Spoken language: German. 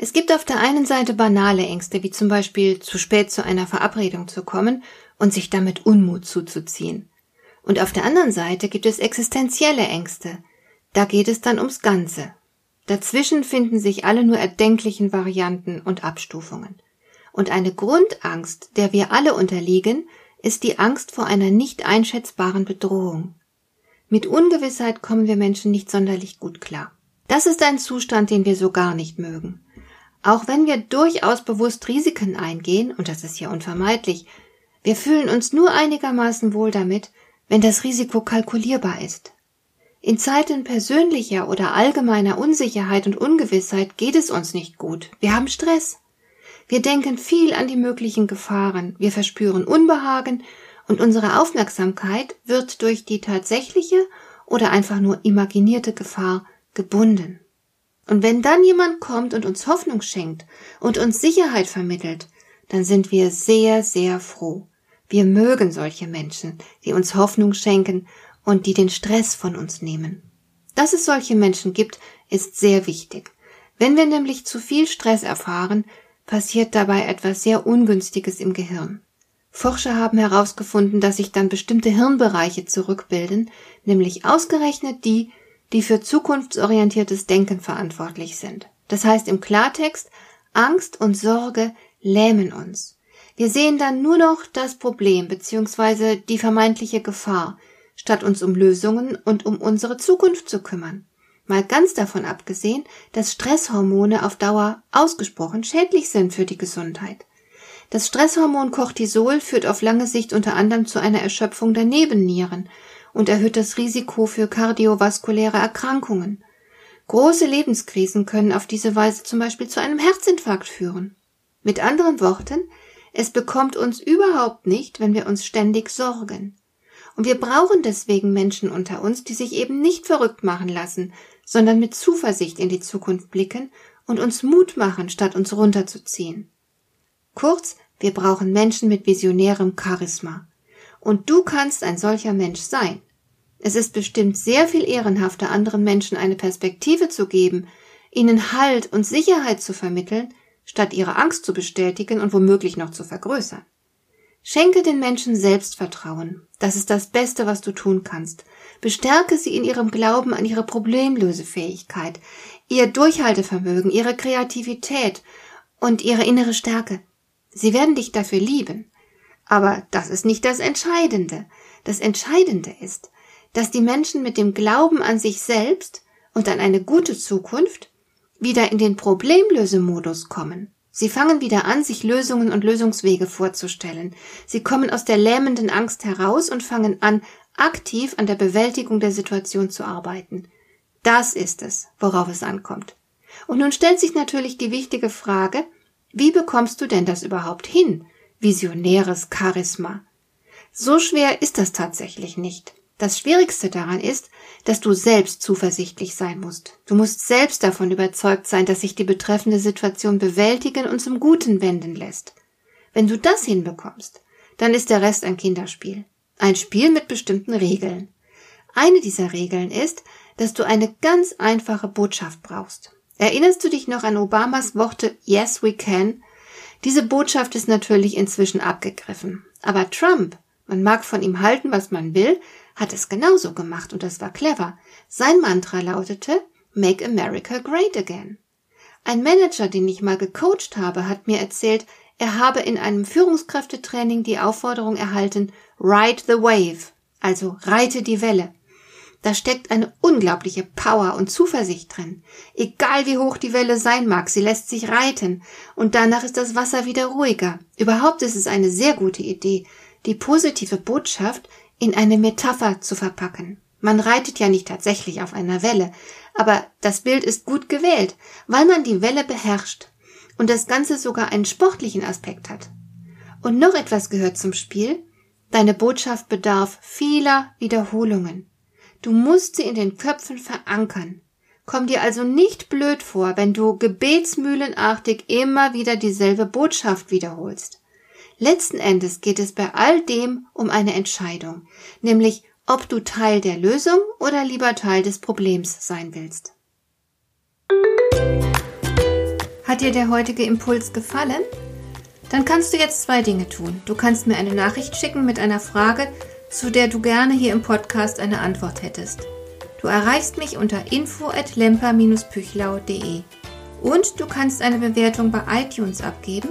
Es gibt auf der einen Seite banale Ängste, wie zum Beispiel zu spät zu einer Verabredung zu kommen und sich damit Unmut zuzuziehen. Und auf der anderen Seite gibt es existenzielle Ängste. Da geht es dann ums Ganze. Dazwischen finden sich alle nur erdenklichen Varianten und Abstufungen. Und eine Grundangst, der wir alle unterliegen, ist die Angst vor einer nicht einschätzbaren Bedrohung. Mit Ungewissheit kommen wir Menschen nicht sonderlich gut klar. Das ist ein Zustand, den wir so gar nicht mögen. Auch wenn wir durchaus bewusst Risiken eingehen, und das ist ja unvermeidlich, wir fühlen uns nur einigermaßen wohl damit, wenn das Risiko kalkulierbar ist. In Zeiten persönlicher oder allgemeiner Unsicherheit und Ungewissheit geht es uns nicht gut. Wir haben Stress. Wir denken viel an die möglichen Gefahren, wir verspüren Unbehagen und unsere Aufmerksamkeit wird durch die tatsächliche oder einfach nur imaginierte Gefahr gebunden. Und wenn dann jemand kommt und uns Hoffnung schenkt und uns Sicherheit vermittelt, dann sind wir sehr, sehr froh. Wir mögen solche Menschen, die uns Hoffnung schenken und die den Stress von uns nehmen. Dass es solche Menschen gibt, ist sehr wichtig. Wenn wir nämlich zu viel Stress erfahren, passiert dabei etwas sehr Ungünstiges im Gehirn. Forscher haben herausgefunden, dass sich dann bestimmte Hirnbereiche zurückbilden, nämlich ausgerechnet die, die für zukunftsorientiertes Denken verantwortlich sind. Das heißt im Klartext, Angst und Sorge lähmen uns. Wir sehen dann nur noch das Problem bzw. die vermeintliche Gefahr, statt uns um Lösungen und um unsere Zukunft zu kümmern. Mal ganz davon abgesehen, dass Stresshormone auf Dauer ausgesprochen schädlich sind für die Gesundheit. Das Stresshormon Cortisol führt auf lange Sicht unter anderem zu einer Erschöpfung der Nebennieren und erhöht das Risiko für kardiovaskuläre Erkrankungen. Große Lebenskrisen können auf diese Weise zum Beispiel zu einem Herzinfarkt führen. Mit anderen Worten, es bekommt uns überhaupt nicht, wenn wir uns ständig sorgen. Und wir brauchen deswegen Menschen unter uns, die sich eben nicht verrückt machen lassen, sondern mit Zuversicht in die Zukunft blicken und uns Mut machen, statt uns runterzuziehen. Kurz, wir brauchen Menschen mit visionärem Charisma. Und du kannst ein solcher Mensch sein. Es ist bestimmt sehr viel ehrenhafter, anderen Menschen eine Perspektive zu geben, ihnen Halt und Sicherheit zu vermitteln, statt ihre Angst zu bestätigen und womöglich noch zu vergrößern. Schenke den Menschen Selbstvertrauen. Das ist das Beste, was du tun kannst. Bestärke sie in ihrem Glauben an ihre Problemlösefähigkeit, ihr Durchhaltevermögen, ihre Kreativität und ihre innere Stärke. Sie werden dich dafür lieben. Aber das ist nicht das Entscheidende. Das Entscheidende ist, dass die Menschen mit dem Glauben an sich selbst und an eine gute Zukunft wieder in den Problemlösemodus kommen. Sie fangen wieder an, sich Lösungen und Lösungswege vorzustellen. Sie kommen aus der lähmenden Angst heraus und fangen an, aktiv an der Bewältigung der Situation zu arbeiten. Das ist es, worauf es ankommt. Und nun stellt sich natürlich die wichtige Frage, wie bekommst du denn das überhaupt hin? Visionäres Charisma. So schwer ist das tatsächlich nicht. Das Schwierigste daran ist, dass du selbst zuversichtlich sein musst. Du musst selbst davon überzeugt sein, dass sich die betreffende Situation bewältigen und zum Guten wenden lässt. Wenn du das hinbekommst, dann ist der Rest ein Kinderspiel. Ein Spiel mit bestimmten Regeln. Eine dieser Regeln ist, dass du eine ganz einfache Botschaft brauchst. Erinnerst du dich noch an Obamas Worte Yes, we can? Diese Botschaft ist natürlich inzwischen abgegriffen. Aber Trump, man mag von ihm halten, was man will, hat es genauso gemacht und das war clever. Sein Mantra lautete Make America Great Again. Ein Manager, den ich mal gecoacht habe, hat mir erzählt, er habe in einem Führungskräftetraining die Aufforderung erhalten, Ride the Wave, also reite die Welle. Da steckt eine unglaubliche Power und Zuversicht drin. Egal wie hoch die Welle sein mag, sie lässt sich reiten und danach ist das Wasser wieder ruhiger. Überhaupt ist es eine sehr gute Idee, die positive Botschaft in eine Metapher zu verpacken. Man reitet ja nicht tatsächlich auf einer Welle, aber das Bild ist gut gewählt, weil man die Welle beherrscht. und das Ganze sogar einen sportlichen Aspekt hat. Und noch etwas gehört zum Spiel. Deine Botschaft bedarf vieler Wiederholungen. Du musst sie in den Köpfen verankern. Komm dir also nicht blöd vor, wenn du gebetsmühlenartig immer wieder dieselbe Botschaft wiederholst. Letzten Endes geht es bei all dem um eine Entscheidung, nämlich ob du Teil der Lösung oder lieber Teil des Problems sein willst. Hat dir der heutige Impuls gefallen? Dann kannst du jetzt zwei Dinge tun. Du kannst mir eine Nachricht schicken mit einer Frage, zu der du gerne hier im Podcast eine Antwort hättest. Du erreichst mich unter info@lemper-püchlau.de. Und du kannst eine Bewertung bei iTunes abgeben,